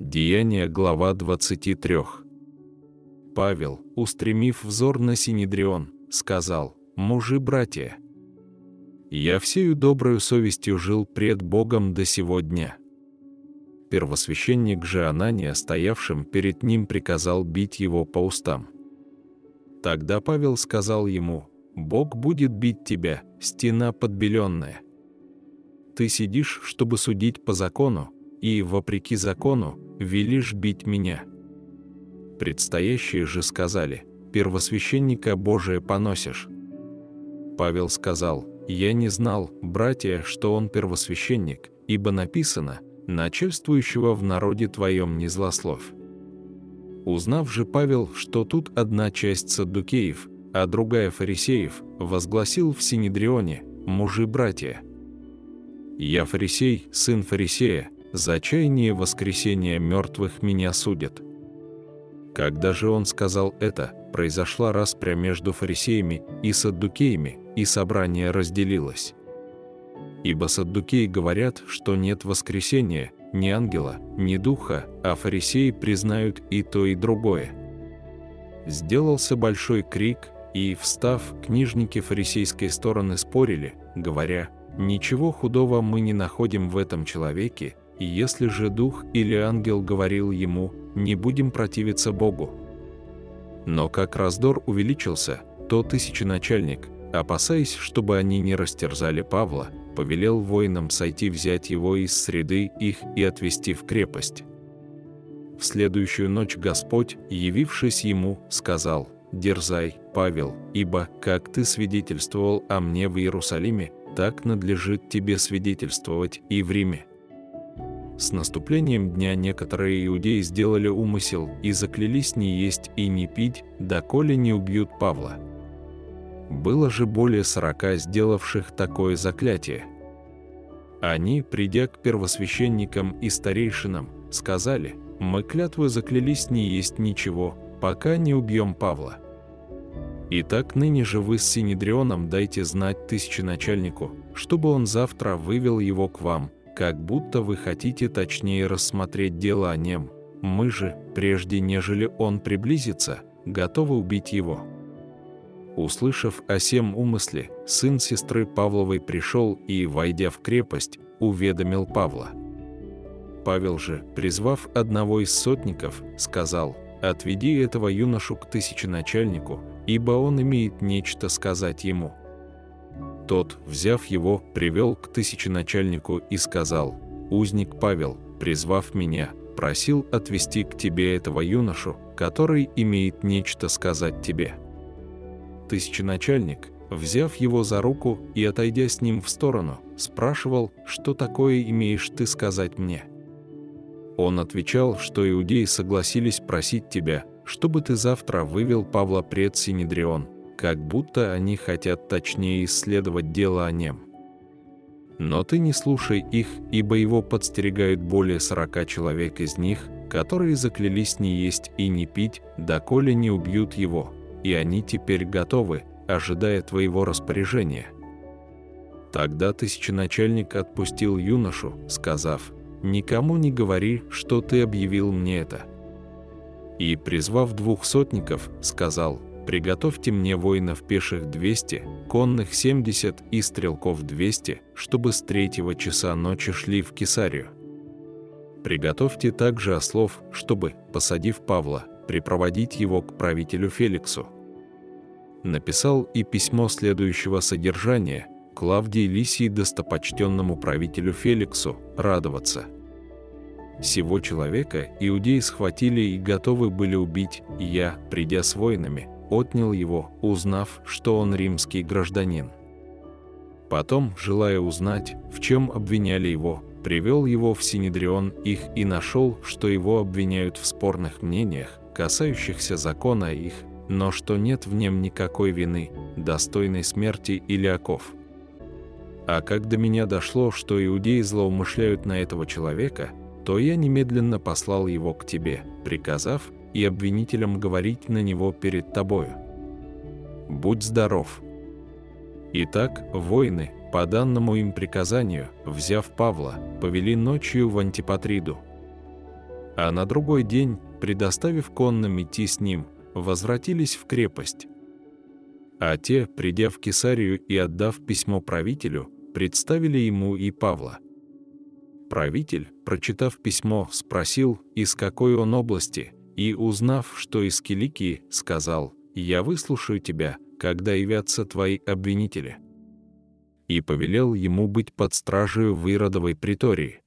Деяние, глава 23. Павел, устремив взор на Синедрион, сказал, «Мужи-братья, я всею доброю совестью жил пред Богом до сего дня». Первосвященник же Анания, стоявшим перед ним, приказал бить его по устам. Тогда Павел сказал ему, «Бог будет бить тебя, стена подбеленная. Ты сидишь, чтобы судить по закону, и, вопреки закону, велишь бить меня». Предстоящие же сказали, «Первосвященника Божия поносишь». Павел сказал, «Я не знал, братья, что он первосвященник, ибо написано, начальствующего в народе твоем не злословь». Узнав же Павел, что тут одна часть саддукеев, а другая фарисеев, возгласил в Синедрионе, мужи-братья. «Я фарисей, сын фарисея, за чаяние воскресения мертвых меня судят». Когда же он сказал это, произошла распря между фарисеями и саддукеями, и собрание разделилось. Ибо саддукеи говорят, что нет воскресения, ни ангела, ни духа, а фарисеи признают и то, и другое. Сделался большой крик, и, встав, книжники фарисейской стороны спорили, говоря, «Ничего худого мы не находим в этом человеке, если же дух или ангел говорил ему, не будем противиться Богу». Но как раздор увеличился, то тысяченачальник, опасаясь, чтобы они не растерзали Павла, повелел воинам сойти взять его из среды их и отвести в крепость. В следующую ночь Господь, явившись ему, сказал, «Дерзай, Павел, ибо, как ты свидетельствовал о мне в Иерусалиме, так надлежит тебе свидетельствовать и в Риме». С наступлением дня некоторые иудеи сделали умысел и заклялись не есть и не пить, доколе не убьют Павла. Было же более сорока сделавших такое заклятие. Они, придя к первосвященникам и старейшинам, сказали, «Мы клятвы заклялись не есть ничего, пока не убьем Павла». Итак, ныне же вы с Синедрионом дайте знать тысяченачальнику, чтобы он завтра вывел его к вам, как будто вы хотите точнее рассмотреть дело о нем. Мы же, прежде нежели он приблизится, готовы убить его». Услышав о сем умысле, сын сестры Павловой пришел и, войдя в крепость, уведомил Павла. Павел же, призвав одного из сотников, сказал, «Отведи этого юношу к тысяченачальнику, ибо он имеет нечто сказать ему». Тот, взяв его, привел к тысяченачальнику и сказал, «Узник Павел, призвав меня, просил отвести к тебе этого юношу, который имеет нечто сказать тебе» тысяченачальник, взяв его за руку и отойдя с ним в сторону, спрашивал, что такое имеешь ты сказать мне. Он отвечал, что иудеи согласились просить тебя, чтобы ты завтра вывел Павла пред Синедрион, как будто они хотят точнее исследовать дело о нем. Но ты не слушай их, ибо его подстерегают более сорока человек из них, которые заклялись не есть и не пить, доколе не убьют его, и они теперь готовы, ожидая твоего распоряжения». Тогда тысяченачальник отпустил юношу, сказав, «Никому не говори, что ты объявил мне это». И, призвав двух сотников, сказал, «Приготовьте мне воинов пеших 200, конных 70 и стрелков 200, чтобы с третьего часа ночи шли в Кесарию. Приготовьте также ослов, чтобы, посадив Павла, припроводить его к правителю Феликсу. Написал и письмо следующего содержания Клавдии Лисии достопочтенному правителю Феликсу радоваться. Сего человека иудеи схватили и готовы были убить, и я, придя с воинами, отнял его, узнав, что он римский гражданин. Потом, желая узнать, в чем обвиняли его, привел его в Синедрион их и нашел, что его обвиняют в спорных мнениях, касающихся закона их, но что нет в нем никакой вины, достойной смерти или оков. А как до меня дошло, что иудеи злоумышляют на этого человека, то я немедленно послал его к тебе, приказав и обвинителям говорить на него перед тобою. Будь здоров. Итак, воины, по данному им приказанию, взяв Павла, повели ночью в Антипатриду – А на другой день, предоставив конным идти с ним, возвратились в крепость. А те, придя в Кесарию и отдав письмо правителю, представили ему и Павла. Правитель, прочитав письмо, спросил, из какой он области, и, узнав, что из Киликии, сказал, «Я выслушаю тебя, когда явятся твои обвинители». И повелел ему быть под стражей в Иродовой притории.